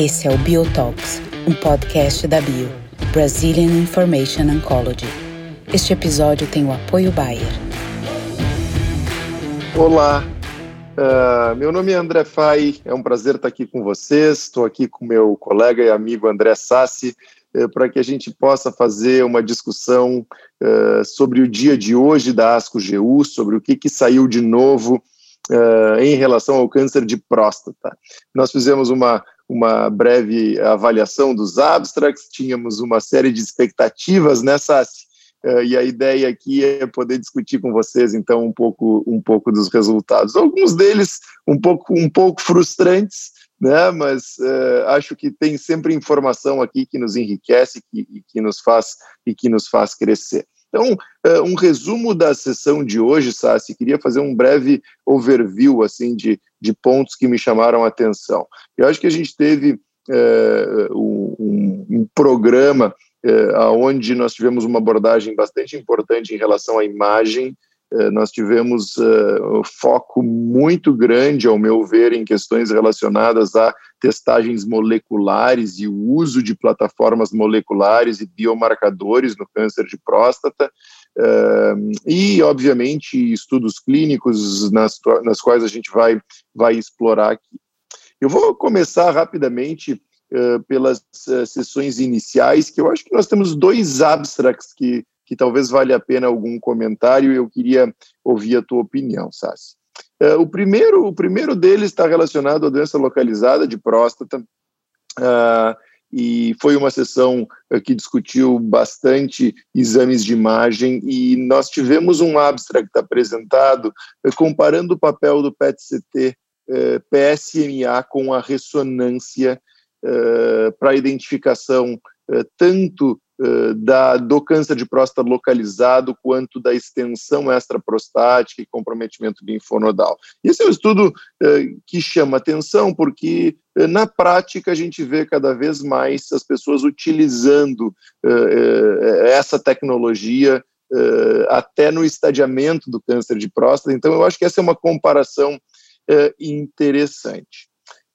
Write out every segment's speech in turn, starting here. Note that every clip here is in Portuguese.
Esse é o Biotalks, um podcast da Bio, Brazilian Information Oncology. Este episódio tem o apoio Bayer. Olá, uh, meu nome é André Fai, é um prazer estar aqui com vocês. Estou aqui com meu colega e amigo André Sassi uh, para que a gente possa fazer uma discussão uh, sobre o dia de hoje da ASCO-GU, sobre o que, que saiu de novo uh, em relação ao câncer de próstata. Nós fizemos uma, uma breve avaliação dos abstracts, tínhamos uma série de expectativas nessa uh, e a ideia aqui é poder discutir com vocês então um pouco um pouco dos resultados. Alguns deles um pouco um pouco frustrantes, né? Mas uh, acho que tem sempre informação aqui que nos enriquece e que, que nos faz e que nos faz crescer. Então, uh, um resumo da sessão de hoje, Sassi, queria fazer um breve overview assim de, de pontos que me chamaram a atenção. Eu acho que a gente teve uh, um, um, programa uh, onde nós tivemos uma abordagem bastante importante em relação à imagem, nós tivemos uh, foco muito grande, ao meu ver, em questões relacionadas a testagens moleculares e o uso de plataformas moleculares e biomarcadores no câncer de próstata, uh, e, obviamente, estudos clínicos nas, nas quais a gente vai, vai explorar aqui. Eu vou começar rapidamente uh, pelas sessões iniciais, que eu acho que nós temos dois abstracts que que talvez valha a pena algum comentário e eu queria ouvir a tua opinião, Sassi. Uh, o, primeiro, o primeiro deles está relacionado à doença localizada de próstata, uh, e foi uma sessão uh, que discutiu bastante exames de imagem, e nós tivemos um abstract apresentado comparando o papel do PET-CT PSMA com a ressonância para identificação tanto eh, da, do câncer de próstata localizado quanto da extensão extraprostática e comprometimento linfonodal. Esse é um estudo eh, que chama atenção porque eh, na prática a gente vê cada vez mais as pessoas utilizando essa tecnologia até no estadiamento do câncer de próstata. Então eu acho que essa é uma comparação interessante.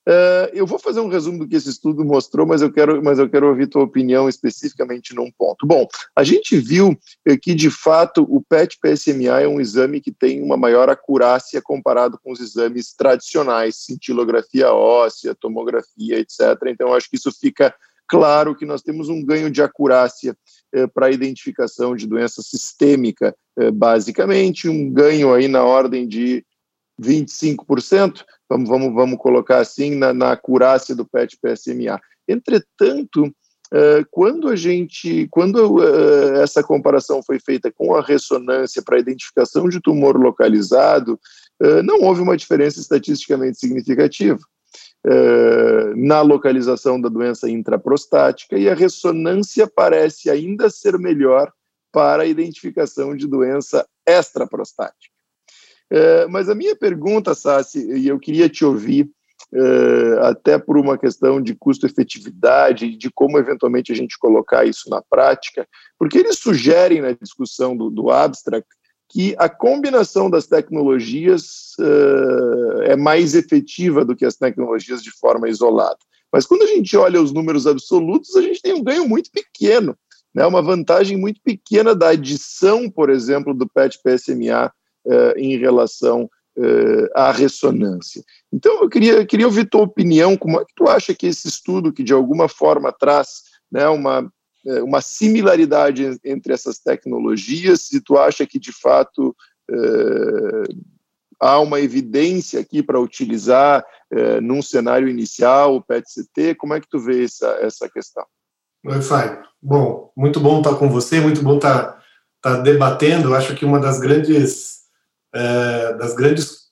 Uh, eu vou fazer um resumo do que esse estudo mostrou, mas eu quero, mas eu quero ouvir tua opinião especificamente num ponto. Bom, a gente viu que de fato o PET-PSMA é um exame que tem uma maior acurácia comparado com os exames tradicionais, cintilografia óssea, tomografia, etc. Então, acho que isso fica claro que nós temos um ganho de acurácia eh, para a identificação de doença sistêmica, eh, basicamente, um ganho aí na ordem de 25%, vamos, vamos, vamos colocar assim, na, na acurácia do PET-PSMA. Entretanto, uh, quando a gente, quando uh, essa comparação foi feita com a ressonância para identificação de tumor localizado, uh, não houve uma diferença estatisticamente significativa. na localização da doença intraprostática e a ressonância parece ainda ser melhor para a identificação de doença extraprostática. É, mas a minha pergunta, Sassi, e eu queria te ouvir, é, até por uma questão de custo-efetividade, de como eventualmente a gente colocar isso na prática, porque eles sugerem na discussão do, do abstract que a combinação das tecnologias é, é mais efetiva do que as tecnologias de forma isolada. Mas quando a gente olha os números absolutos, a gente tem um ganho muito pequeno, né? uma vantagem muito pequena da adição, por exemplo, do PET-PSMA uh, em relação uh, à ressonância. Então, eu queria, queria ouvir tua opinião, como é que tu acha que esse estudo, que de alguma forma traz né, uma, eh, uma similaridade entre essas tecnologias, se tu acha que de fato há uma evidência aqui para utilizar num cenário inicial o PET-CT, como é que tu vê essa, essa questão? Oi, Fábio. Bom, muito bom estar com você, muito bom estar, estar debatendo. Acho que uma das grandes é, das grandes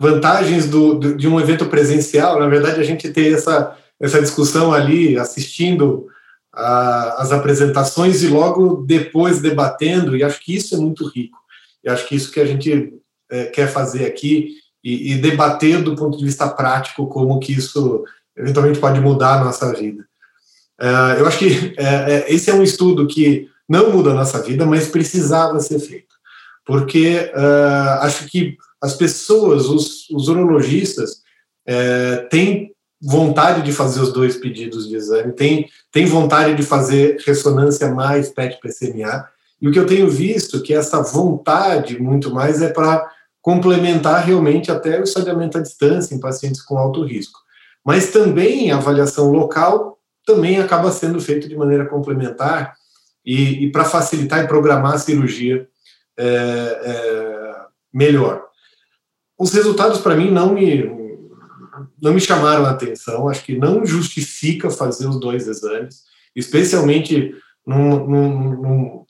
vantagens do, do, de um evento presencial, na verdade, a gente ter essa, essa discussão ali, assistindo a, as apresentações e logo depois debatendo, e acho que isso é muito rico. E acho que isso que a gente é, quer fazer aqui e, e, debater do ponto de vista prático como que isso eventualmente pode mudar a nossa vida. É, eu acho que esse é um estudo que não muda a nossa vida, mas precisava ser feito porque uh, acho que as pessoas, os, os urologistas, uh, têm vontade de fazer os dois pedidos de exame, tem, tem vontade de fazer ressonância mais PET-PCMA, e o que eu tenho visto é que essa vontade, muito mais, é para complementar realmente até o estadiamento à distância em pacientes com alto risco. Mas também a avaliação local também acaba sendo feita de maneira complementar e, e para facilitar e programar a cirurgia é, é, melhor. Os resultados, para mim, não me, não me chamaram a atenção, acho que não justifica fazer os dois exames, especialmente num, num, num,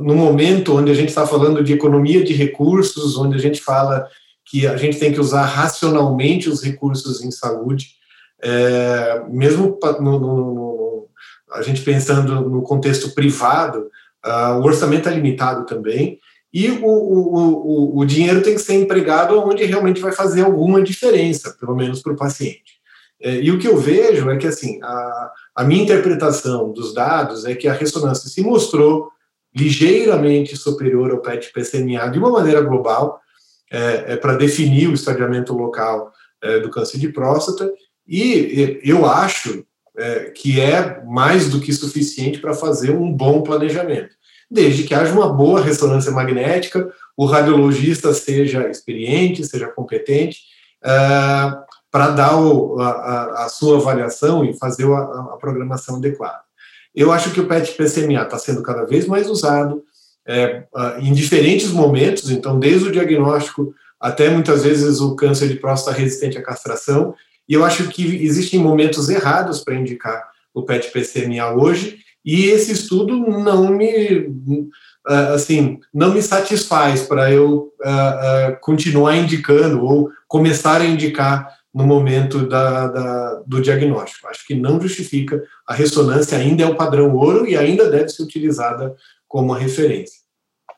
num momento onde a gente está falando de economia de recursos, onde a gente fala que a gente tem que usar racionalmente os recursos em saúde, é, mesmo no, no, a gente pensando no contexto privado, uh, o orçamento é limitado também, e o, o, o, o dinheiro tem que ser empregado onde realmente vai fazer alguma diferença, pelo menos para o paciente. É, e o que eu vejo é que, assim, a, a minha interpretação dos dados é que a ressonância se mostrou ligeiramente superior ao PET-PCMA de uma maneira global, é, é para definir o estadiamento local é, do câncer de próstata, e eu acho é, que é mais do que suficiente para fazer um bom planejamento desde que haja uma boa ressonância magnética, o radiologista seja experiente, seja competente, uh, para dar o, a, a, sua avaliação e fazer a, a, programação adequada. Eu acho que o PET-PCMA está sendo cada vez mais usado é, uh, em diferentes momentos, então, desde o diagnóstico até muitas vezes o câncer de próstata resistente à castração, e eu acho que existem momentos errados para indicar o PET-PCMA hoje, e esse estudo não me ah, assim não me satisfaz para eu uh, uh, continuar indicando ou começar a indicar no momento da, da, do diagnóstico. Acho que não justifica. A ressonância ainda é o padrão ouro e ainda deve ser utilizada como referência.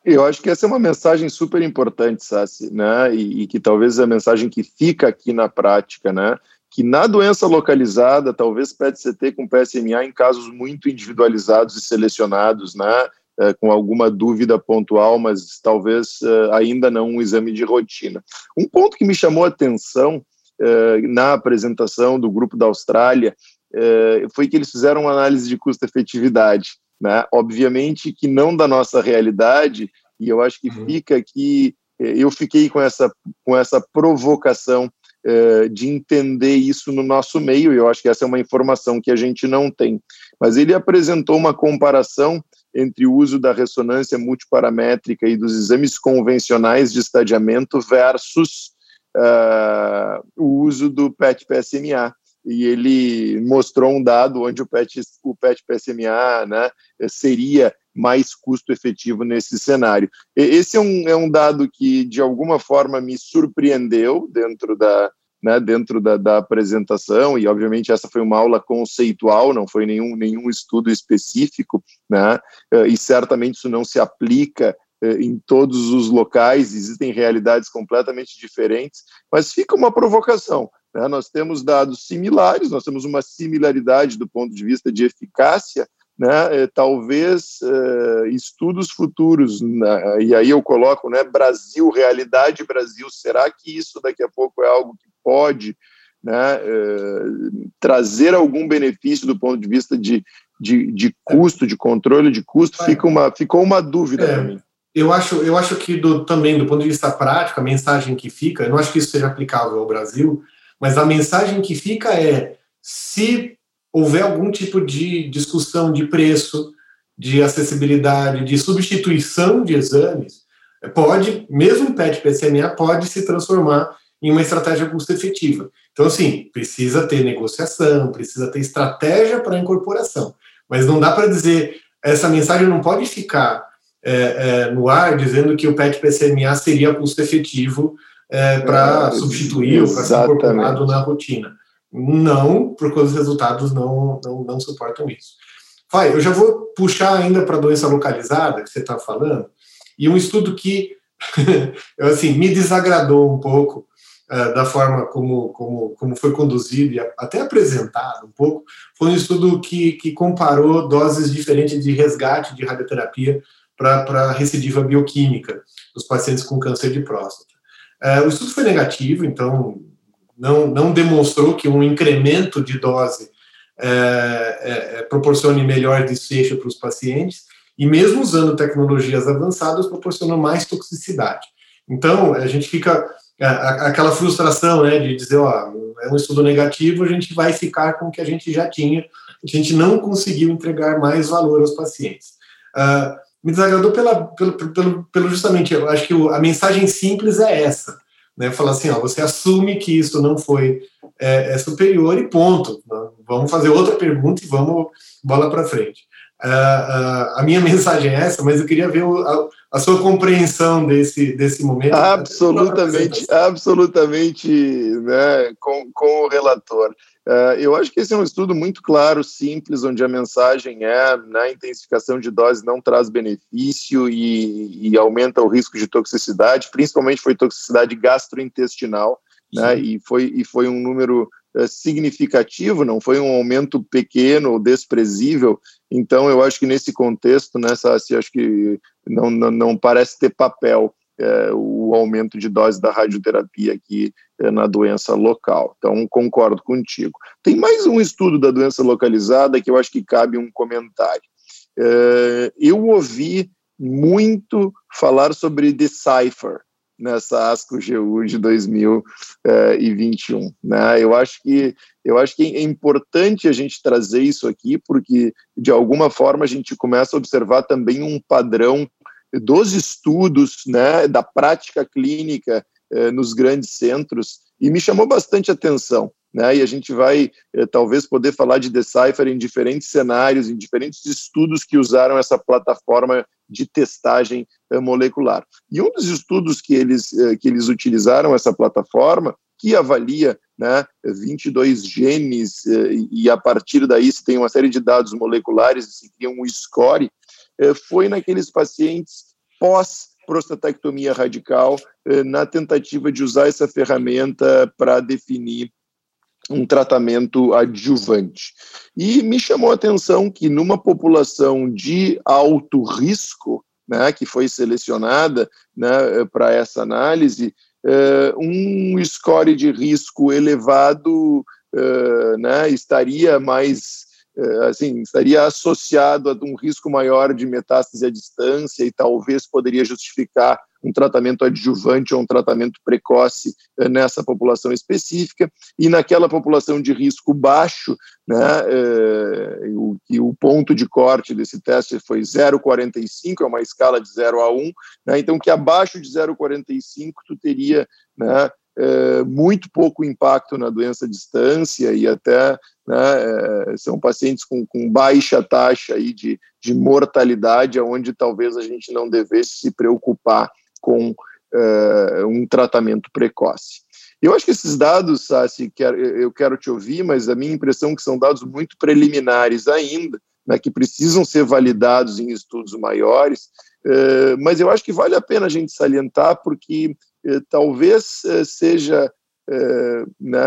Eu acho que essa é uma mensagem super importante, Sassi, né? E, e, que talvez é a mensagem que fica aqui na prática, né? Que na doença localizada, talvez PET-CT com PSMA em casos muito individualizados e selecionados, né, é, com alguma dúvida pontual, mas talvez é, ainda não um exame de rotina. Um ponto que me chamou a atenção é, na apresentação do grupo da Austrália foi que eles fizeram uma análise de custo-efetividade. Né? Obviamente que não da nossa realidade, e eu acho que uhum. fica aqui, eu fiquei com essa, com essa provocação de entender isso no nosso meio, e eu acho que essa é uma informação que a gente não tem. Mas ele apresentou uma comparação entre o uso da ressonância multiparamétrica e dos exames convencionais de estadiamento versus uh, o uso do PET-PSMA. E ele mostrou um dado onde o PET, o PET-PSMA né, seria mais custo efetivo nesse cenário. Esse é um, é um dado que, de alguma forma, me surpreendeu dentro da, né, dentro da, da, apresentação, e obviamente essa foi uma aula conceitual, não foi nenhum, nenhum estudo específico, né, e certamente isso não se aplica eh, em todos os locais, existem realidades completamente diferentes, mas fica uma provocação. Né, nós temos dados similares, nós temos uma similaridade do ponto de vista de eficácia, né, é, talvez uh, estudos futuros, e aí eu coloco né, Brasil, realidade Brasil, será que isso daqui a pouco é algo que pode né, uh, trazer algum benefício do ponto de vista de, de, de custo, de controle de custo? Fica uma, ficou uma dúvida é, para mim. Eu acho, eu acho que do, também, do ponto de vista prático, a mensagem que fica, eu não acho que isso seja aplicável ao Brasil, mas a mensagem que fica é se houver algum tipo de discussão de preço, de acessibilidade, de substituição de exames, pode, mesmo o PET-PCMA pode se transformar em uma estratégia custo-efetiva. Então, assim, precisa ter negociação, precisa ter estratégia para incorporação. Mas não dá para dizer, essa mensagem não pode ficar é, é, no ar dizendo que o PET-PCMA seria custo-efetivo é, para é, substituir ou para ser incorporado na rotina. Não, porque os resultados não, não, não suportam isso. Vai, eu já vou puxar ainda para a doença localizada que você está falando, e um estudo que assim, me desagradou um pouco uh, da forma como, como, como foi conduzido e até apresentado um pouco, foi um estudo que, que comparou doses diferentes de resgate de radioterapia para recidiva bioquímica dos pacientes com câncer de próstata. Uh, o estudo foi negativo, então não, não demonstrou que um incremento de dose é, é, é proporcione melhor desfecho para os pacientes, e mesmo usando tecnologias avançadas, proporcionam mais toxicidade. Então, a gente fica aquela frustração né, de dizer, ó, é um estudo negativo, a gente vai ficar com o que a gente já tinha, a gente não conseguiu entregar mais valor aos pacientes. Uh, me desagradou pela, pelo, pelo, pelo, justamente, eu acho que a mensagem simples é essa, né, falar assim, ó, você assume que isso não foi é, é superior e ponto, vamos fazer outra pergunta e vamos bola para frente. Uh, uh, a minha mensagem é essa, mas eu queria ver o, a, a, sua compreensão desse, desse momento. Absolutamente, absolutamente né, com, com o relator. Uh, eu acho que esse é um estudo muito claro, simples, onde a mensagem é na né, intensificação de dose não traz benefício e, e, aumenta o risco de toxicidade, principalmente foi toxicidade gastrointestinal, né, e, foi, e foi um número uh, significativo, não foi um aumento pequeno ou desprezível, então eu acho que nesse contexto, nessa, assim, acho que não, não, não parece ter papel é, o aumento de dose da radioterapia aqui é, na doença local. Então, concordo contigo. Tem mais um estudo da doença localizada que eu acho que cabe um comentário. É, eu ouvi muito falar sobre Decipher nessa ASCO-GU de 2021. Né? Eu acho que eu acho que é importante a gente trazer isso aqui, porque de alguma forma a gente começa a observar também um padrão dos estudos, né, da prática clínica eh, nos grandes centros, e me chamou bastante atenção. Né, e a gente vai eh, talvez poder falar de Decipher em diferentes cenários, em diferentes estudos que usaram essa plataforma de testagem eh, molecular. E um dos estudos que eles, eh, que eles utilizaram essa plataforma, que avalia né, 22 genes, e a partir daí se tem uma série de dados moleculares se cria um score, foi naqueles pacientes pós prostatectomia radical, na tentativa de usar essa ferramenta para definir um tratamento adjuvante. E me chamou a atenção que numa população de alto risco, né, que foi selecionada né, para essa análise, uh, um score de risco elevado uh, né, estaria mais assim, estaria associado a um risco maior de metástase à distância e talvez poderia justificar um tratamento adjuvante ou um tratamento precoce eh, nessa população específica. E naquela população de risco baixo, né, eh, o, e o ponto de corte desse teste foi 0,45, é uma escala de 0 a 1, né, então que abaixo de 0,45 tu teria né, é, muito pouco impacto na doença à distância e até né, é, são pacientes com, com, baixa taxa aí de, de mortalidade, onde talvez a gente não devesse se preocupar com é, um tratamento precoce. Eu acho que esses dados, Sassi, eu quero te ouvir, mas a minha impressão é que são dados muito preliminares ainda, né, que precisam ser validados em estudos maiores, mas eu acho que vale a pena a gente salientar, porque talvez eh, seja é, né,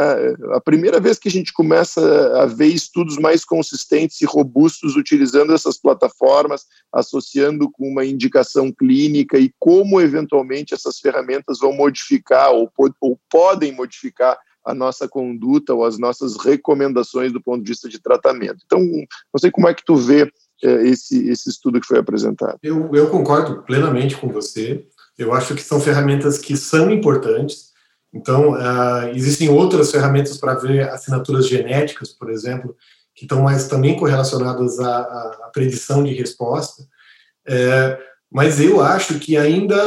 a primeira vez que a gente começa a ver estudos mais consistentes e robustos utilizando essas plataformas, associando com uma indicação clínica e como eventualmente essas ferramentas vão modificar ou, ou podem modificar a nossa conduta ou as nossas recomendações do ponto de vista de tratamento. Então, não sei como é que tu vê esse, esse estudo que foi apresentado. Eu, eu concordo plenamente com você. Eu acho que são ferramentas que são importantes. Então, uh, existem outras ferramentas para ver assinaturas genéticas, por exemplo, que estão mais também correlacionadas à, à predição de resposta. É, mas eu acho que ainda,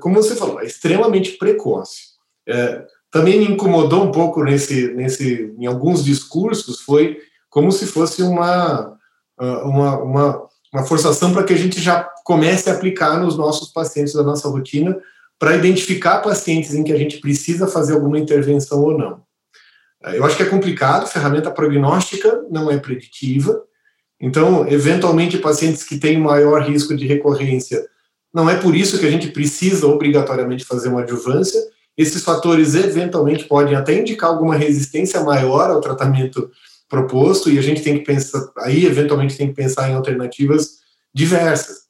como você falou, é extremamente precoce. É, também me incomodou um pouco nesse, nesse, em alguns discursos, foi como se fosse uma, ah, uma, uma, uma forçação para que a gente já comece a aplicar nos nossos pacientes da nossa rotina para identificar pacientes em que a gente precisa fazer alguma intervenção ou não. Eu acho que é complicado, ferramenta prognóstica não é preditiva, então, eventualmente, pacientes que têm maior risco de recorrência, não é por isso que a gente precisa obrigatoriamente fazer uma adjuvância. Esses fatores, eventualmente, podem até indicar alguma resistência maior ao tratamento proposto, e a gente tem que pensar, aí, eventualmente, tem que pensar em alternativas diversas.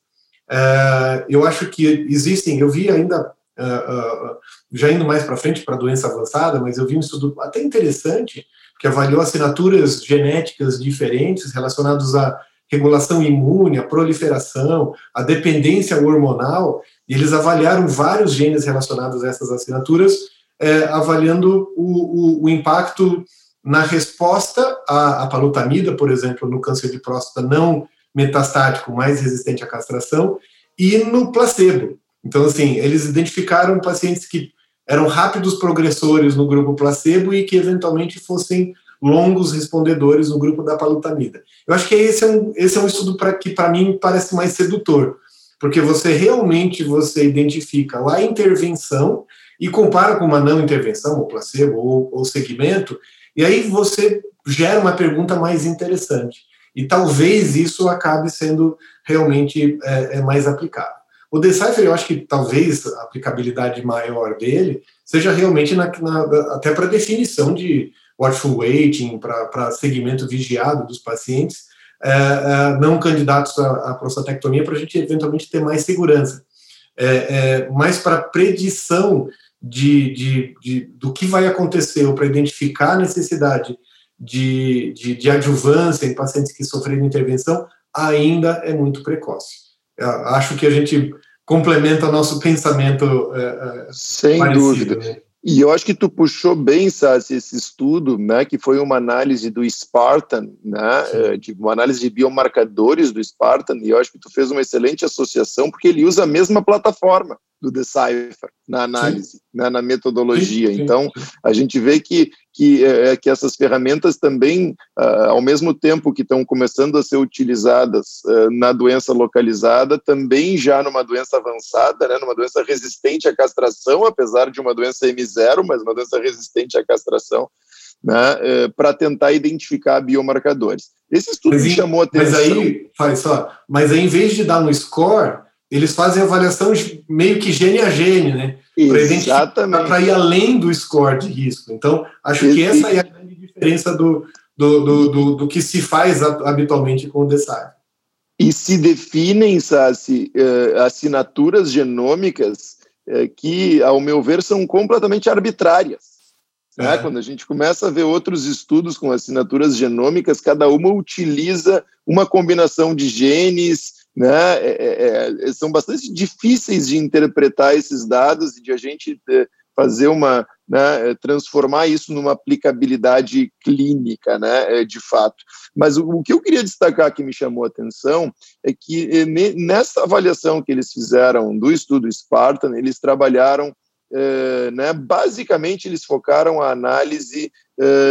Uh, eu acho que existem, eu vi ainda uh, uh, já indo mais para frente para doença avançada, mas eu vi um estudo até interessante que avaliou assinaturas genéticas diferentes relacionadas à regulação imune, à proliferação, à dependência hormonal, e eles avaliaram vários genes relacionados a essas assinaturas, avaliando o, o, o, impacto na resposta à, à palutamida, por exemplo, no câncer de próstata não metastático mais resistente à castração, e no placebo. Então, assim, eles identificaram pacientes que eram rápidos progressores no grupo placebo e que eventualmente fossem longos respondedores no grupo da palutamida. Eu acho que esse é um, esse é um estudo pra, que, para mim, parece mais sedutor, porque você realmente você identifica a intervenção e compara com uma não intervenção, ou placebo, ou, ou segmento, e aí você gera uma pergunta mais interessante. E talvez isso acabe sendo realmente é, é mais aplicável. O Decipher, eu acho que talvez a aplicabilidade maior dele seja realmente na, na, até para definição de watchful waiting, para segmento vigiado dos pacientes, é, é, não candidatos à, à prostatectomia, para a gente eventualmente ter mais segurança. É, é mas para predição de, de, de, do que vai acontecer, ou para identificar a necessidade de, de, de adjuvância em pacientes que sofreram intervenção, ainda é muito precoce. Eu acho que a gente complementa nosso pensamento. É, Sem dúvida. Né? E eu acho que tu puxou bem, Sassi, esse estudo, né, que foi uma análise do Spartan, né, eh, de uma análise de biomarcadores do Spartan, e eu acho que tu fez uma excelente associação, porque ele usa a mesma plataforma do Decipher na análise, né, na metodologia. Sim, sim, então, a gente vê que, que, é, que essas ferramentas também, uh, ao mesmo tempo que estão começando a ser utilizadas uh, na doença localizada, também já numa doença avançada, né, numa doença resistente à castração, apesar de uma doença M0, mas uma doença resistente à castração, né, uh, para tentar identificar biomarcadores. Esse estudo mas, me chamou a atenção. Mas aí, faz só, mas aí, em vez de dar um score, eles fazem avaliação meio que gene a gene, né? Para ir além do score de risco. Então, acho que essa é a grande diferença do, do, do, do, do que se faz habitualmente com o DSAR. E se definem, Sassi, uh, assinaturas genômicas uh, que, ao meu ver, são completamente arbitrárias. Né? É. Quando a gente começa a ver outros estudos com assinaturas genômicas, cada uma utiliza uma combinação de genes, né, é, é, é, são bastante difíceis de interpretar esses dados e de a gente é, fazer uma, né, é, transformar isso numa aplicabilidade clínica, né, de fato. Mas o, o, que eu queria destacar que me chamou a atenção é que nessa avaliação que eles fizeram do estudo Spartan, eles trabalharam né, basicamente eles focaram a análise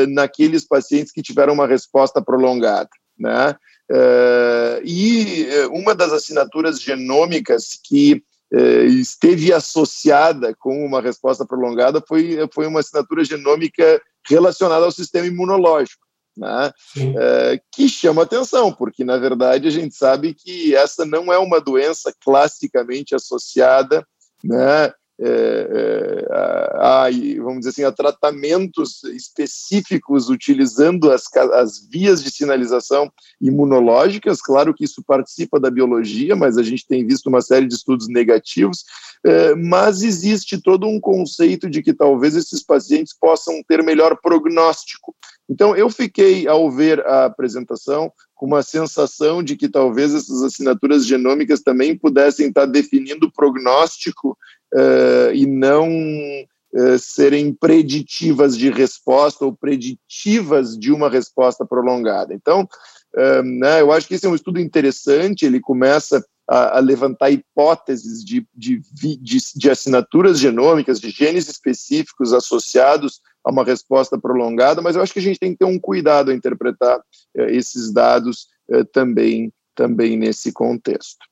naqueles pacientes que tiveram uma resposta prolongada, né? Uh, e eh, uma das assinaturas genômicas que uh, esteve associada com uma resposta prolongada foi, foi uma assinatura genômica relacionada ao sistema imunológico. Né? Uh, que chama atenção, porque na verdade a gente sabe que essa não é uma doença classicamente associada né, é, é, a, a, vamos dizer assim, a tratamentos específicos utilizando as, as vias de sinalização imunológicas. Claro que isso participa da biologia, mas a gente tem visto uma série de estudos negativos. É, mas existe todo um conceito de que talvez esses pacientes possam ter melhor prognóstico. Então, eu fiquei, ao ver a apresentação, com uma sensação de que talvez essas assinaturas genômicas também pudessem estar definindo o prognóstico uh, e não uh, serem preditivas de resposta ou preditivas de uma resposta prolongada. Então, uh, né, eu acho que esse é um estudo interessante, ele começa a, a levantar hipóteses de, de, de, de assinaturas genômicas, de genes específicos associados a uma resposta prolongada, mas eu acho que a gente tem que ter um cuidado a interpretar esses dados também, também nesse contexto.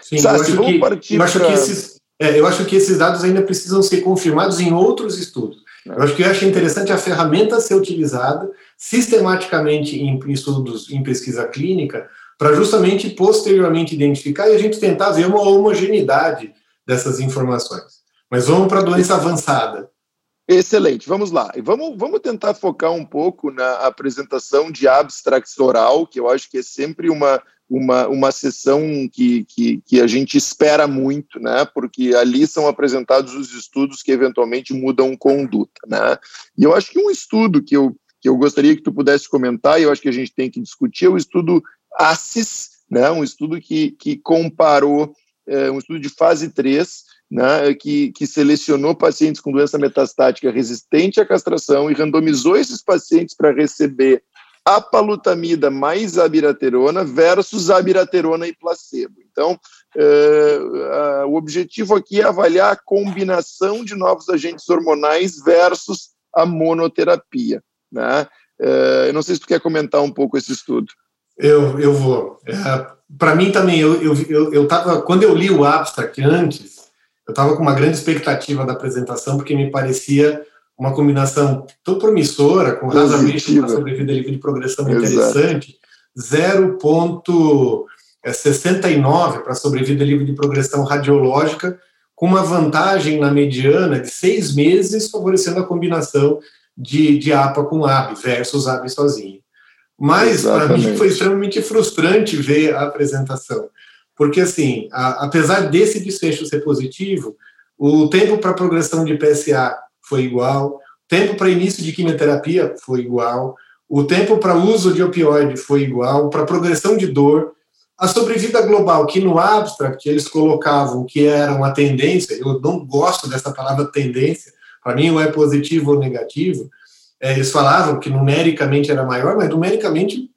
Sim, Sassi, eu acho, que, eu acho pra... que esses, é, eu acho que esses dados ainda precisam ser confirmados em outros estudos. Eu acho que eu acho interessante a ferramenta ser utilizada sistematicamente em estudos, em pesquisa clínica, para justamente posteriormente identificar e a gente tentar ver uma homogeneidade dessas informações. Mas vamos para a doença avançada. Excelente, vamos lá. E vamos, vamos tentar focar um pouco na apresentação de abstract oral, que eu acho que é sempre uma, uma, uma sessão que, que, que, a gente espera muito, né? Porque ali são apresentados os estudos que eventualmente mudam conduta, né? E eu acho que um estudo que eu, que eu gostaria que tu pudesse comentar, e eu acho que a gente tem que discutir, é o estudo ACIS, né? Um estudo que, que comparou, é, um estudo de fase 3, né, que, que, selecionou pacientes com doença metastática resistente à castração e randomizou esses pacientes para receber apalutamida mais abiraterona versus abiraterona e placebo. Então, é, o objetivo aqui é avaliar a combinação de novos agentes hormonais versus a monoterapia. Né? É, eu não sei se tu quer comentar um pouco esse estudo. Eu, eu vou. É, Para mim também, eu, eu, eu, eu tava, quando eu li o abstract antes, eu estava com uma grande expectativa da apresentação, porque me parecia uma combinação tão promissora, com razamente uma sobrevida livre de progressão Exato. interessante, 0,69 para sobrevida livre de progressão radiológica, com uma vantagem na mediana de seis meses, favorecendo a combinação de, de APA com AB versus AB sozinho. Mas, para mim, foi extremamente frustrante ver a apresentação, porque, assim, a, apesar desse desfecho ser positivo, o tempo para progressão de PSA foi igual, tempo para início de quimioterapia foi igual, o tempo para uso de opioide foi igual, para progressão de dor, a sobrevida global, que no abstract eles colocavam que era uma tendência, eu não gosto dessa palavra tendência, para mim ou é positivo ou negativo, é, eles falavam que numericamente era maior, mas numericamente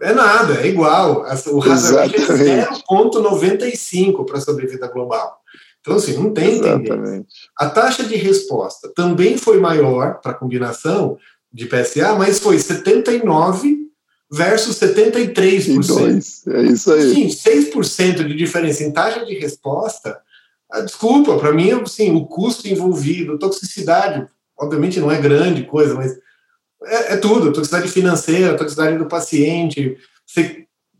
é nada, é igual. O razão é 0,95 para a sobrevida global. Então, assim, não tem tendência. A taxa de resposta também foi maior para a combinação de PSA, mas foi 79 versus 73%. Dois, é isso aí. Sim, 6% de diferença em taxa de resposta. Ah, desculpa, para mim, assim, o custo envolvido, toxicidade, obviamente não é grande coisa, mas é, é tudo, toxicidade financeira, toxicidade do paciente.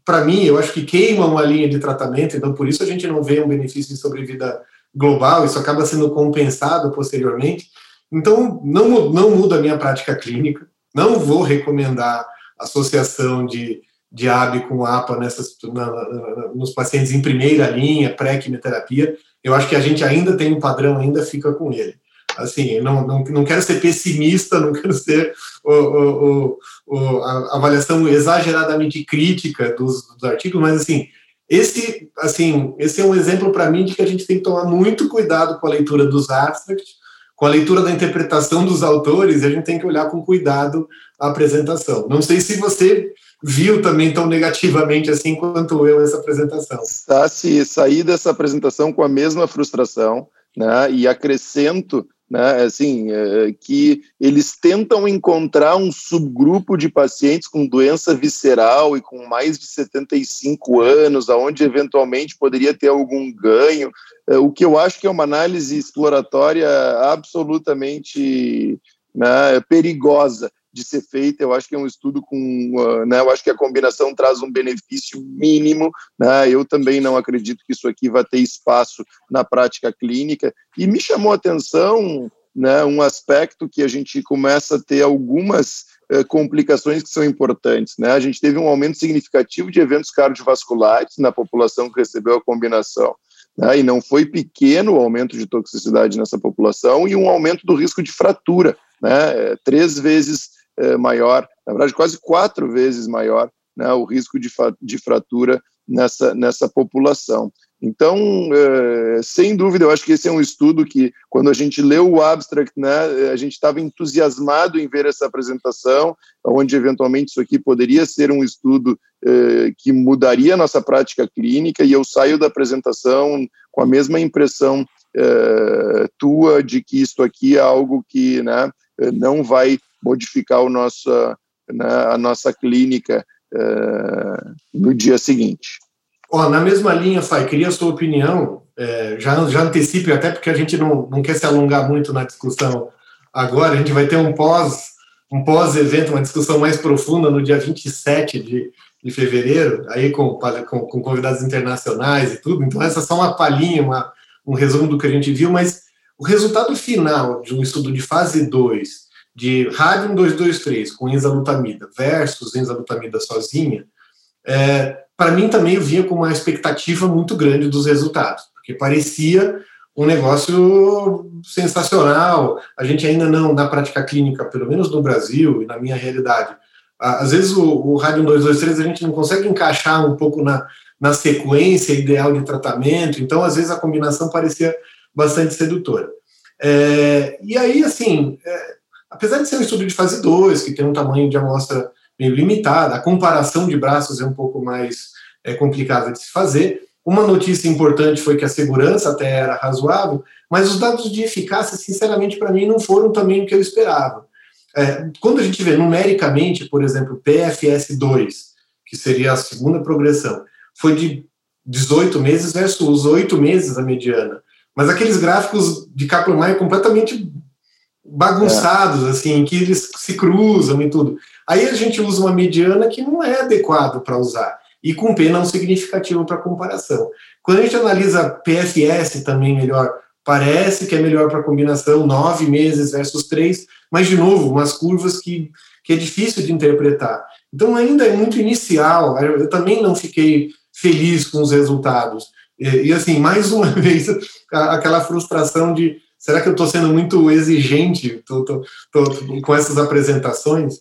Para mim, eu acho que queima uma linha de tratamento, então por isso a gente não vê um benefício de sobrevida global, isso acaba sendo compensado posteriormente. Então, não, não muda a minha prática clínica, não vou recomendar associação de, de AB com APA nessas, na, na, nos pacientes em primeira linha, pré-quimioterapia. Eu acho que a gente ainda tem um padrão, ainda fica com ele. Assim, não, não, não quero ser pessimista, não quero ser o, o, o, a avaliação exageradamente crítica dos, dos artigos, mas assim, esse, assim, esse é um exemplo para mim de que a gente tem que tomar muito cuidado com a leitura dos abstracts, com a leitura da interpretação dos autores, e a gente tem que olhar com cuidado a apresentação. Não sei se você viu também tão negativamente assim quanto eu essa apresentação. Se sair dessa apresentação com a mesma frustração, né, e acrescento né, assim, é, que eles tentam encontrar um subgrupo de pacientes com doença visceral e com mais de 75 anos, aonde eventualmente poderia ter algum ganho, é, o que eu acho que é uma análise exploratória absolutamente né, perigosa de ser feita. Eu acho que é um estudo com, uh, né, eu acho que a combinação traz um benefício mínimo. Né, eu também não acredito que isso aqui vai ter espaço na prática clínica. E me chamou a atenção né, um aspecto que a gente começa a ter algumas uh, complicações que são importantes. Né? A gente teve um aumento significativo de eventos cardiovasculares na população que recebeu a combinação. Né, e não foi pequeno o aumento de toxicidade nessa população e um aumento do risco de fratura, né, três vezes é, maior, na verdade, quase quatro vezes maior né, o risco de, de fratura nessa, nessa população. Então, é, sem dúvida, eu acho que esse é um estudo que, quando a gente leu o abstract, né, a gente estava entusiasmado em ver essa apresentação, onde eventualmente isso aqui poderia ser um estudo que mudaria a nossa prática clínica, e eu saio da apresentação com a mesma impressão tua de que isso aqui é algo que né, não vai modificar o nosso, né, a nossa clínica uh, no dia seguinte. Oh, na mesma linha, Fai, queria a sua opinião, é, já, já antecipe, até porque a gente não, não quer se alongar muito na discussão agora, a gente vai ter um pós um pós-evento, uma discussão mais profunda no dia 27 de, de fevereiro, aí com, com, com, convidados internacionais e tudo, então essa é só uma palhinha, uma, um resumo do que a gente viu, mas o resultado final de um estudo de fase 2 de Radium 223 com enzalutamida versus enzalutamida sozinha, é, para mim também eu vinha com uma expectativa muito grande dos resultados, porque parecia um negócio sensacional. A gente ainda não, na prática clínica, pelo menos no Brasil e na minha realidade, às vezes o, o Rádio 223 a gente não consegue encaixar um pouco na, na sequência ideal de tratamento, então às vezes a combinação parecia bastante sedutora. É, e aí, assim, é, apesar de ser um estudo de fase 2, que tem um tamanho de amostra meio limitado, a comparação de braços é um pouco mais é, complicada de se fazer, uma notícia importante foi que a segurança até era razoável, mas os dados de eficácia, sinceramente, para mim, não foram também o que eu esperava. É, quando a gente vê numericamente, por exemplo, PFS2, que seria a segunda progressão, foi de 18 meses versus 8 meses a mediana. Mas aqueles gráficos de Kaplan-Meier completamente bagunçados, é. assim, que eles se cruzam e tudo. Aí a gente usa uma mediana que não é adequado para usar e com P não significativo para comparação. Quando a gente analisa PFS também melhor, parece que é melhor para combinação, nove meses versus três, mas, de novo, umas curvas que, que é difícil de interpretar. Então, ainda é muito inicial, eu também não fiquei feliz com os resultados. E, e assim, mais uma vez, aquela frustração de será que eu estou sendo muito exigente tô, tô, tô, com essas apresentações?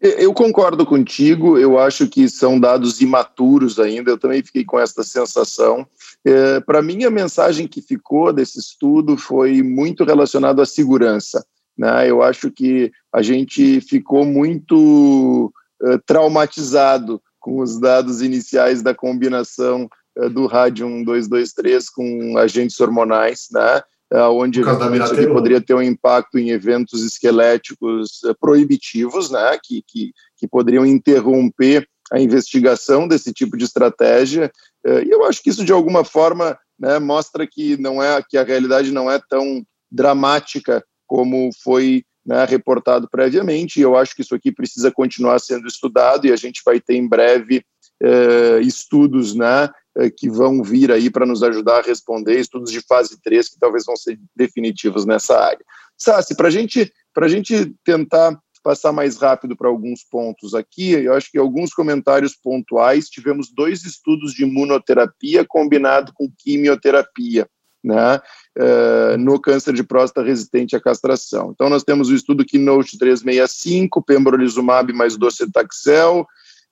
Eu concordo contigo, eu acho que são dados imaturos ainda, eu também fiquei com essa sensação. É, Para mim, a mensagem que ficou desse estudo foi muito relacionada à segurança. Né? Eu acho que a gente ficou muito uh, traumatizado com os dados iniciais da combinação uh, do Radium 223 com agentes hormonais, né? É, onde isso poderia ter um impacto em eventos esqueléticos eh, proibitivos, né, que, que, que poderiam interromper a investigação desse tipo de estratégia. Eh, e eu acho que isso de alguma forma né, mostra que não é que a realidade não é tão dramática como foi né, reportado previamente. E eu acho que isso aqui precisa continuar sendo estudado e a gente vai ter em breve eh, estudos, né, que vão vir aí para nos ajudar a responder, estudos de fase 3 que talvez vão ser definitivos nessa área. Sassi, para gente, a gente tentar passar mais rápido para alguns pontos aqui, eu acho que alguns comentários pontuais, tivemos dois estudos de imunoterapia combinado com quimioterapia, né, uh, no câncer de próstata resistente à castração. Então, nós temos o estudo Keynote 365, pembrolizumab mais docetaxel,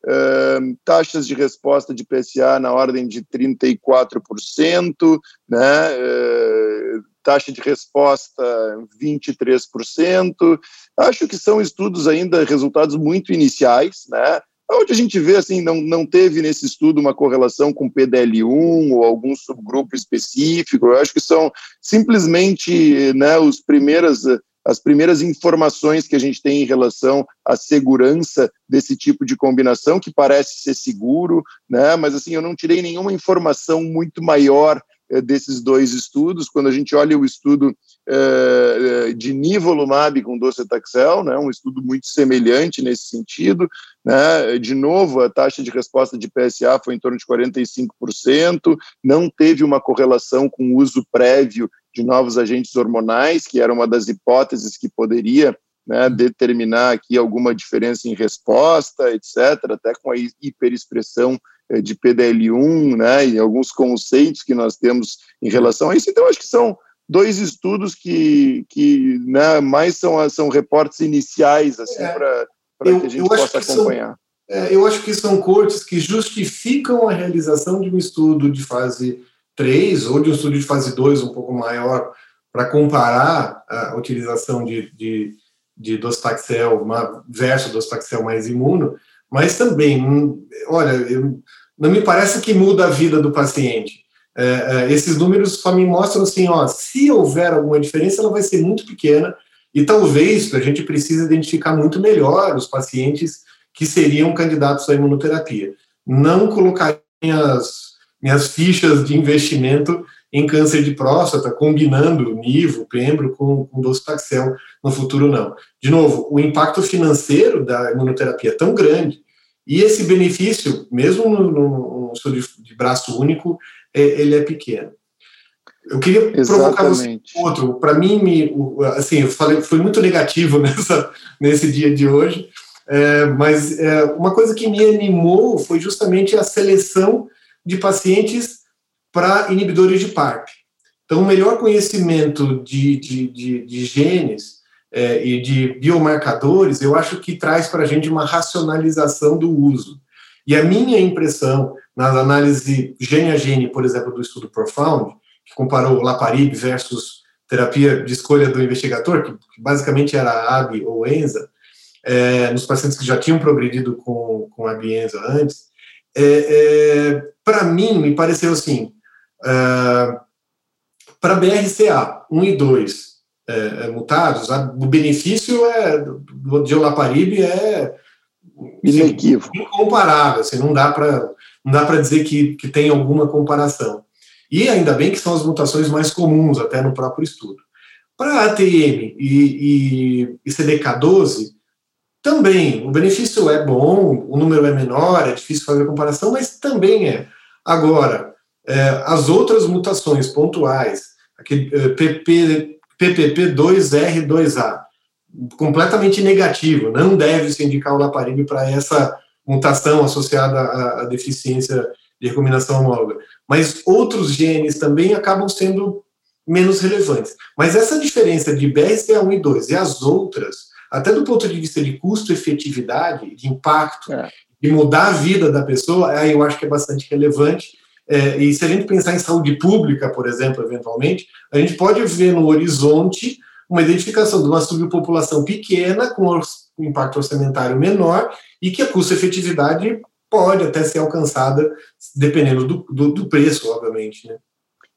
Uh, taxas de resposta de PSA na ordem de 34%, né? Uh, taxa de resposta 23%. Acho que são estudos ainda, resultados muito iniciais, né? Onde a gente vê, assim, não, não teve nesse estudo uma correlação com PDL1 ou algum subgrupo específico. Eu acho que são simplesmente né, os primeiras as primeiras informações que a gente tem em relação à segurança desse tipo de combinação, que parece ser seguro, né? mas assim, eu não tirei nenhuma informação muito maior eh, desses dois estudos. Quando a gente olha o estudo eh, de nivolumab com docetaxel, né? um estudo muito semelhante nesse sentido, né? de novo, a taxa de resposta de PSA foi em torno de 45%, não teve uma correlação com o uso prévio de novos agentes hormonais, que era uma das hipóteses que poderia né, determinar aqui alguma diferença em resposta, etc., até com a hiperexpressão eh, de PDL1, né, e alguns conceitos que nós temos em relação a isso. Então, acho que são dois estudos que, que né, mais são, são reportes iniciais, assim, é, para que a gente possa acompanhar. São, é, eu acho que são cortes que justificam a realização de um estudo de fase 3 ou de um estudo de fase 2 um pouco maior para comparar a utilização de, de, de versus docetaxel mais imuno, mas também, hum, olha, eu, não me parece que muda a vida do paciente. É, é, esses números só me mostram assim, ó, se houver alguma diferença, ela vai ser muito pequena e talvez a gente precise identificar muito melhor os pacientes que seriam candidatos à imunoterapia. Não colocar as minhas fichas de investimento em câncer de próstata, combinando nivo, pembro com, com docetaxel no futuro não. De novo, o impacto financeiro da imunoterapia é tão grande e esse benefício, mesmo no, no, no de, de, braço único, é, ele é pequeno. Eu queria Exatamente. provocar você outro. Para mim, me, assim, eu falei, foi muito negativo nessa, nesse dia de hoje, É, mas é, uma coisa que me animou foi justamente a seleção de pacientes para inibidores de PARP. Então, o melhor conhecimento de, de, de, de genes é, e de biomarcadores, eu acho que traz para a gente uma racionalização do uso. E a minha impressão, nas análises gene a gene, por exemplo, do estudo Profound, que comparou Laparib versus terapia de escolha do investigador, que basicamente era AB ou ENZA, é, nos pacientes que já tinham progredido com, com a Bienza antes, é, é, para mim, me pareceu assim, é, para BRCA 1 e 2 é, mutados, a, o benefício é, do, de Olaparib é inequívoco. incomparável, assim, não dá para não dá para dizer que, que tem alguma comparação. E ainda bem que são as mutações mais comuns, até no próprio estudo. Para ATM e, e, e CDK12, também, o benefício é bom, o número é menor, é difícil fazer a comparação, mas também é. Agora, é, as outras mutações pontuais, é, PP, PPP2R2A, completamente negativo, não deve se indicar o laparib para essa mutação associada à, à deficiência de recombinação homóloga. Mas outros genes também acabam sendo menos relevantes. Mas essa diferença de BRCA1 e 2 e as outras até do ponto de vista de custo-efetividade, de impacto, é. de mudar a vida da pessoa, aí eu acho que é bastante relevante. É, e se a gente pensar em saúde pública, por exemplo, eventualmente, a gente pode ver no horizonte uma identificação de uma subpopulação pequena, com um impacto orçamentário menor, e que a custo-efetividade pode até ser alcançada, dependendo do, do, do preço, obviamente. Né?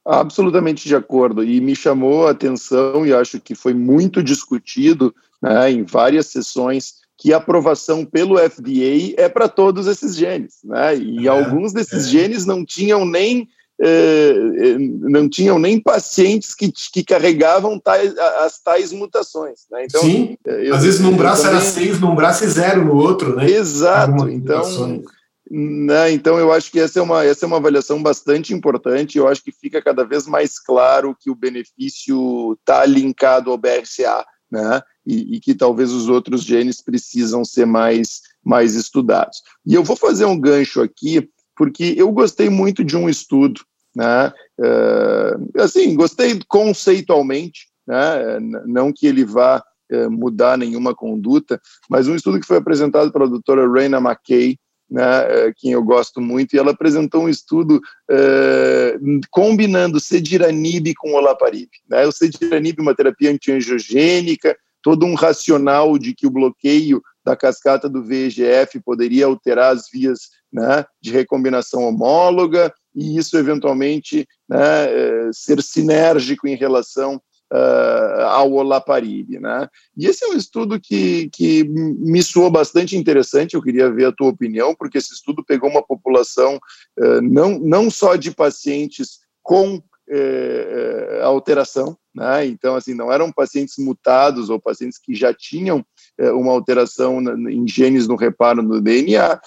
Absolutamente de acordo. E me chamou a atenção, e acho que foi muito discutido né, em várias sessões, que a aprovação pelo FDA é para todos esses genes. Né? E é, alguns desses é. genes não tinham nem. Eh, eh, não tinham nem pacientes que, que carregavam tais, as tais mutações. Né? Então, Sim, eu, às vezes num braço também... era seis, num braço é zero no outro, né? Exato. Então, né? Então, eu acho que essa é, uma, essa é uma avaliação bastante importante. Eu acho que fica cada vez mais claro que o benefício está linkado ao BRCA, né? E, e, que talvez os outros genes precisam ser mais, mais estudados. E eu vou fazer um gancho aqui, porque eu gostei muito de um estudo, né? Uh, assim, gostei conceitualmente, né? Não que ele vá uh, mudar nenhuma conduta, mas um estudo que foi apresentado pela doutora Raina McKay, né, é, quem eu gosto muito, e ela apresentou um estudo uh, combinando cediranib com olaparib. Né? O cediranib é uma terapia antiangiogênica, todo um racional de que o bloqueio da cascata do VEGF poderia alterar as vias né, de recombinação homóloga, e isso eventualmente né, é, ser sinérgico em relação uh, ao olaparib, né? E esse é um estudo que, que me soou bastante interessante, eu queria ver a tua opinião, porque esse estudo pegou uma população uh, não, não só de pacientes com uh, alteração, né? Então, assim, não eram pacientes mutados ou pacientes que já tinham uma alteração em genes no reparo no DNA,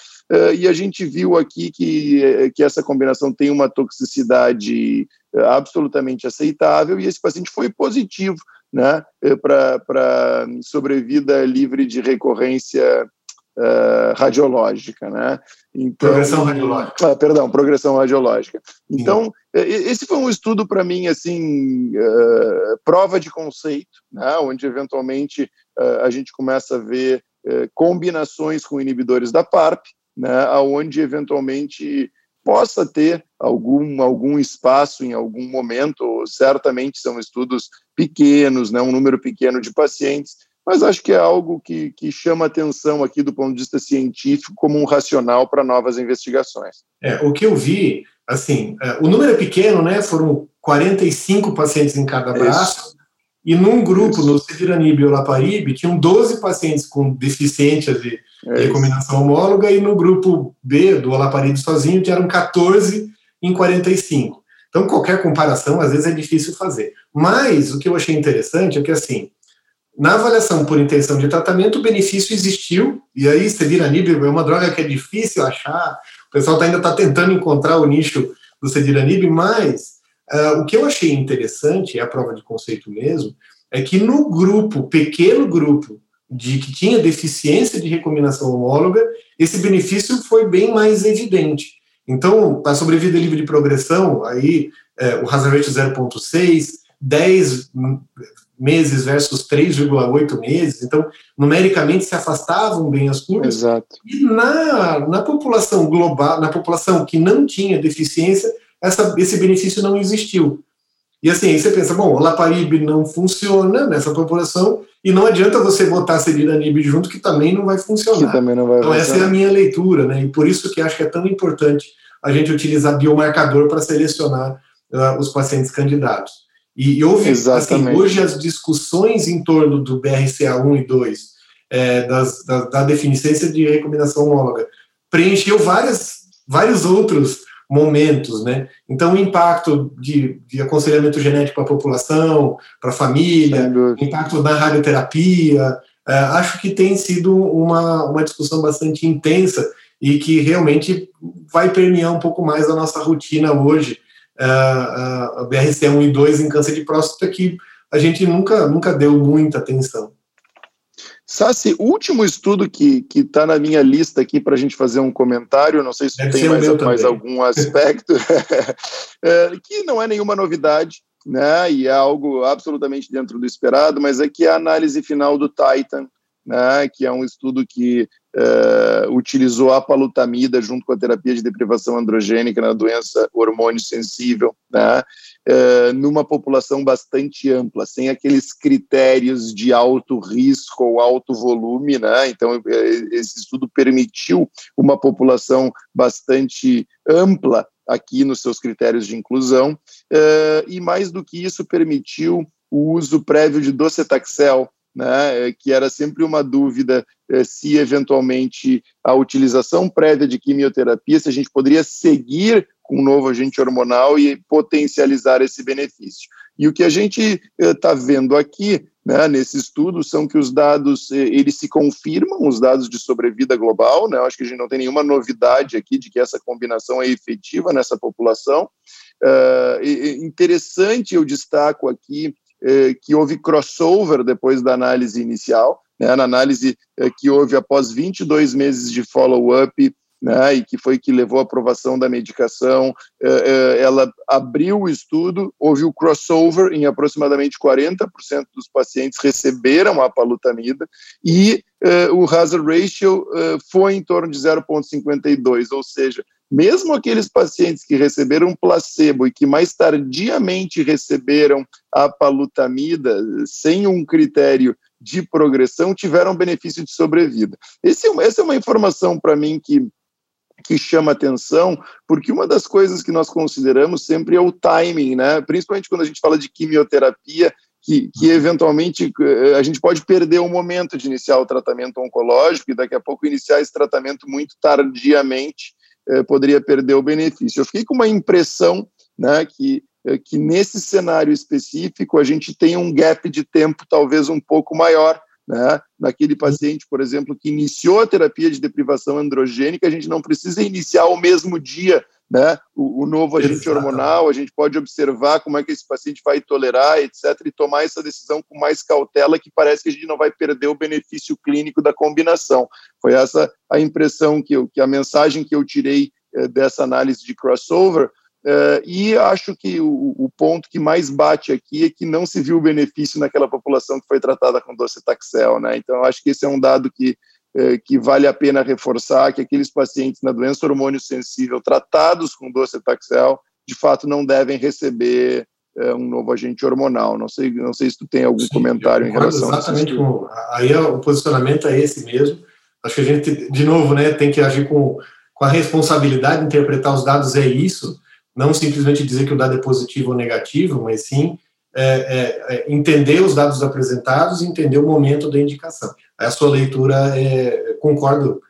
e a gente viu aqui que, que essa combinação tem uma toxicidade absolutamente aceitável, e esse paciente foi positivo né, eh, para sobrevida livre de recorrência uh, radiológica. Né? Então, progressão radiológica. Ah, perdão, progressão radiológica. Então, Sim. Esse foi um estudo para mim, assim, uh, prova de conceito, né, onde eventualmente uh, a gente começa a ver combinações com inibidores da PARP, né, onde eventualmente possa ter algum, algum espaço em algum momento. Certamente são estudos pequenos, né, um número pequeno de pacientes, mas acho que é algo que, que chama atenção aqui do ponto de vista científico como um racional para novas investigações. É, o que eu vi, assim, é, o número é pequeno, né? Foram 45 pacientes em cada braço. Isso. E num grupo, Isso. no Cediranib e Olaparib, tinham 12 pacientes com deficiência de é recombinação homóloga, e no grupo B, do Olaparib sozinho, eram 14 em 45. Então, qualquer comparação, às vezes, é difícil fazer. Mas, o que eu achei interessante é que, assim, na avaliação por intenção de tratamento, o benefício existiu, e aí cediranib é uma droga que é difícil achar, o pessoal tá, ainda está tentando encontrar o nicho do cediranib, mas uh, o que eu achei interessante, é a prova de conceito mesmo, é que no grupo, pequeno grupo, de que tinha deficiência de recombinação homóloga, esse benefício foi bem mais evidente. Então, para sobrevida livre de progressão, aí é, o hazard ratio 0.6, 10 meses versus 3,8 meses, então, numericamente se afastavam bem as curvas. Exato. E na, na população global, na população que não tinha deficiência, essa, esse benefício não existiu. E assim, aí você pensa, bom, o Laparib não funciona nessa população, e não adianta você botar Celidanib junto, que também não vai funcionar. Que também não vai então, funcionar. essa é a minha leitura, né? E por isso que acho que é tão importante a gente utilizar biomarcador para selecionar uh, os pacientes candidatos. E, e houve, assim, hoje as discussões em torno do BRCA1 e 2, é, das, da, da deficiência de recombinação homóloga, preencheu várias, vários outros momentos, né? Então, o impacto de, de aconselhamento genético para a população, para a família, impacto na radioterapia, é, acho que tem sido uma, uma discussão bastante intensa e que realmente vai permear um pouco mais a nossa rotina hoje, é, a BRCA1 e 2 em câncer de próstata, que a gente nunca, nunca deu muita atenção. Sassi, o último estudo que está na minha lista aqui para a gente fazer um comentário, não sei se Deve tem mais, mais algum aspecto, é, que não é nenhuma novidade, né, e é algo absolutamente dentro do esperado, mas é que é a análise final do Titan, né, que é um estudo que uh, utilizou a palutamida junto com a terapia de deprivação androgênica na doença hormônio sensível, né, uh, numa população bastante ampla, sem aqueles critérios de alto risco ou alto volume, né, então esse estudo permitiu uma população bastante ampla aqui nos seus critérios de inclusão, uh, e mais do que isso permitiu o uso prévio de docetaxel né, que era sempre uma dúvida eh, se eventualmente a utilização prévia de quimioterapia, se a gente poderia seguir com um novo agente hormonal e potencializar esse benefício. E o que a gente está eh, vendo aqui, né, nesse estudo, são que os dados, eh, eles se confirmam, os dados de sobrevida global, né, acho que a gente não tem nenhuma novidade aqui de que essa combinação é efetiva nessa população. Interessante, eu destaco aqui eh, que houve crossover depois da análise inicial, né, na análise eh, que houve após 22 meses de follow-up, né, e que foi que levou à aprovação da medicação, eh, ela abriu o estudo, houve o crossover em aproximadamente 40% dos pacientes receberam a palutamida e o hazard ratio foi em torno de 0,52, ou seja, mesmo aqueles pacientes que receberam placebo e que mais tardiamente receberam a palutamida, sem um critério de progressão, tiveram benefício de sobrevida. Esse, é essa é uma informação para mim que, que chama atenção, porque uma das coisas que nós consideramos sempre é o timing, né? principalmente quando a gente fala de quimioterapia, que, que, eventualmente eh, a gente pode perder o momento de iniciar o tratamento oncológico e daqui a pouco iniciar esse tratamento muito tardiamente poderia perder o benefício. Eu fiquei com uma impressão né, que, eh, que nesse cenário específico a gente tem um gap de tempo talvez um pouco maior. Né? Naquele paciente, por exemplo, que iniciou a terapia de deprivação androgênica, a gente não precisa iniciar o mesmo dia né, o, o novo agente Exatamente. hormonal, a gente pode observar como é que esse paciente vai tolerar, etc., e tomar essa decisão com mais cautela, que parece que a gente não vai perder o benefício clínico da combinação. Foi essa a impressão que, eu, que a mensagem que eu tirei eh, dessa análise de crossover, eh, e acho que o, o, ponto que mais bate aqui é que não se viu benefício naquela população que foi tratada com docetaxel, né? Então, acho que esse é um dado que que vale a pena reforçar que aqueles pacientes na doença hormônio sensível tratados com docetaxel, de fato não devem receber é, um novo agente hormonal. Não sei, não sei se tu tem algum Sim, comentário em relação exatamente a isso. aí é, o posicionamento é esse mesmo. Acho que a gente, de novo, né, tem que agir com, com a responsabilidade de interpretar os dados, é isso, não simplesmente dizer que o dado é positivo ou negativo, mas sim é, é, é, entender os dados apresentados e entender o momento da indicação. A sua leitura, é, concordo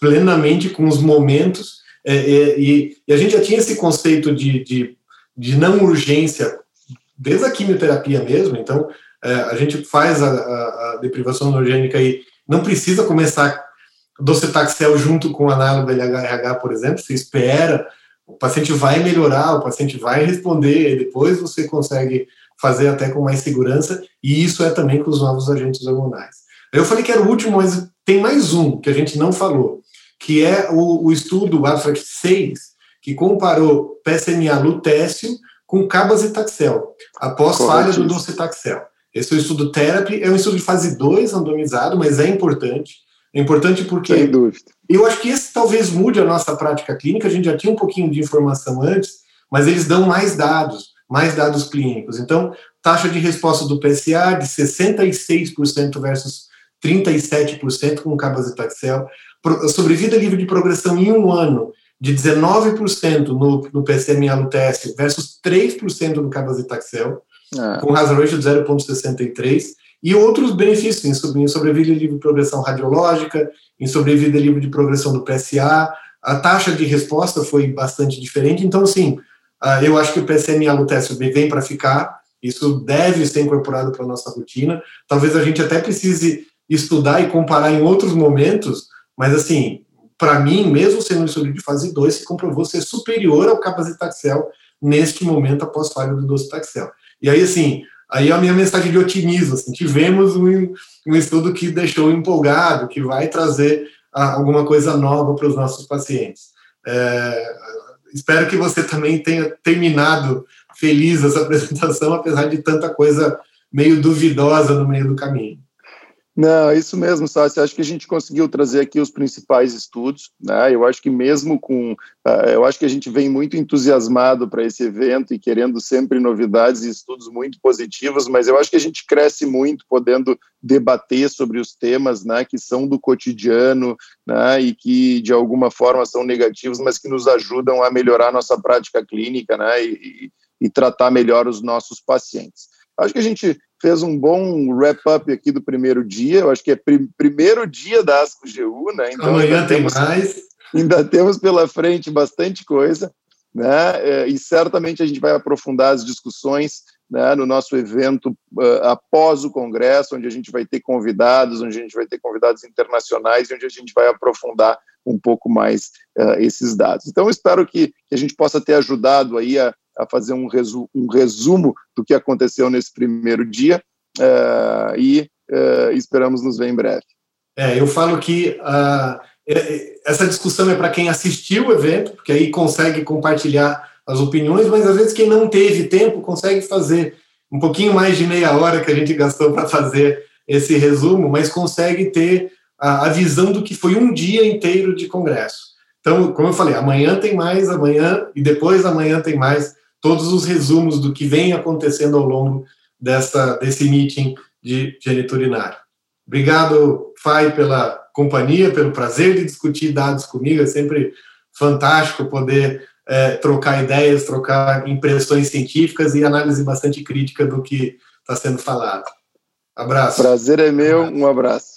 plenamente com os momentos, é, é, e, e, a gente já tinha esse conceito de, de, de não urgência desde a quimioterapia mesmo, então a gente faz a, a, a deprivação neurogênica e não precisa começar docetaxel junto com análogo LHRH, por exemplo, você espera, o paciente vai melhorar, o paciente vai responder, e depois você consegue fazer até com mais segurança, e isso é também com os novos agentes hormonais. Eu falei que era o último, mas tem mais um que a gente não falou, que é o, o estudo Abstract 6, que comparou PSMA lutécio com cabazitaxel, após falha do docetaxel. Esse é o estudo Therapy, é um estudo de fase 2 randomizado, mas é importante. É importante porque. Sem dúvida. Eu acho que esse talvez mude a nossa prática clínica. A gente já tinha um pouquinho de informação antes, mas eles dão mais dados, mais dados clínicos. Então, taxa de resposta do PSA de 66% versus 37% com cabazitaxel. Sobrevida livre de progressão em um ano de 19% no, no PSMA no TS versus 3% no cabazitaxel, ah. com hazard ratio de 0,63 e outros benefícios em sobrevida livre de progressão radiológica, em sobrevida livre de progressão do PSA, a taxa de resposta foi bastante diferente, então, assim, eu acho que o PSMA no teste vem para ficar, isso deve ser incorporado para a nossa rotina, talvez a gente até precise estudar e comparar em outros momentos, mas, assim, para mim, mesmo sendo um estudo de fase 2, se comprovou ser superior ao capacitaxel neste momento após falha do docetaxel. E aí, assim, Aí a minha mensagem de otimismo, assim, tivemos um, um estudo que deixou empolgado, que vai trazer ah, alguma coisa nova para os nossos pacientes. É, espero que você também tenha terminado feliz essa apresentação, apesar de tanta coisa meio duvidosa no meio do caminho. Não, é isso mesmo, Sassi. Acho que a gente conseguiu trazer aqui os principais estudos. Né? Eu acho que mesmo com, uh, eu acho que a gente vem muito entusiasmado para esse evento e querendo sempre novidades e estudos muito positivos. Mas eu acho que a gente cresce muito podendo debater sobre os temas, né, que são do cotidiano, né, e que de alguma forma são negativos, mas que nos ajudam a melhorar nossa prática clínica, né, e, e tratar melhor os nossos pacientes. Acho que a gente fez um bom wrap-up aqui do primeiro dia. Eu acho que é prim primeiro dia da ASCO GU, né? Então, Amanhã tem temos, mais. Ainda temos pela frente bastante coisa, né? É, e certamente a gente vai aprofundar as discussões né, no nosso evento uh, após o congresso, onde a gente vai ter convidados, onde a gente vai ter convidados internacionais e onde a gente vai aprofundar um pouco mais uh, esses dados. Então, espero que, que, a gente possa ter ajudado aí a, a fazer um, resu um resumo do que aconteceu nesse primeiro dia uh, e uh, esperamos nos ver em breve. É, eu falo que uh, essa discussão é para quem assistiu o evento, porque aí consegue compartilhar as opiniões, mas às vezes quem não teve tempo consegue fazer um pouquinho mais de meia hora que a gente gastou para fazer esse resumo, mas consegue ter a, a visão do que foi um dia inteiro de congresso. Então, como eu falei, amanhã tem mais, amanhã e depois amanhã tem mais todos os resumos do que vem acontecendo ao longo dessa, desse meeting de geniturinário. Obrigado, Fai, pela companhia, pelo prazer de discutir dados comigo. É sempre fantástico poder é, trocar ideias, trocar impressões científicas e análise bastante crítica do que está sendo falado. Abraço. Prazer é meu, um abraço.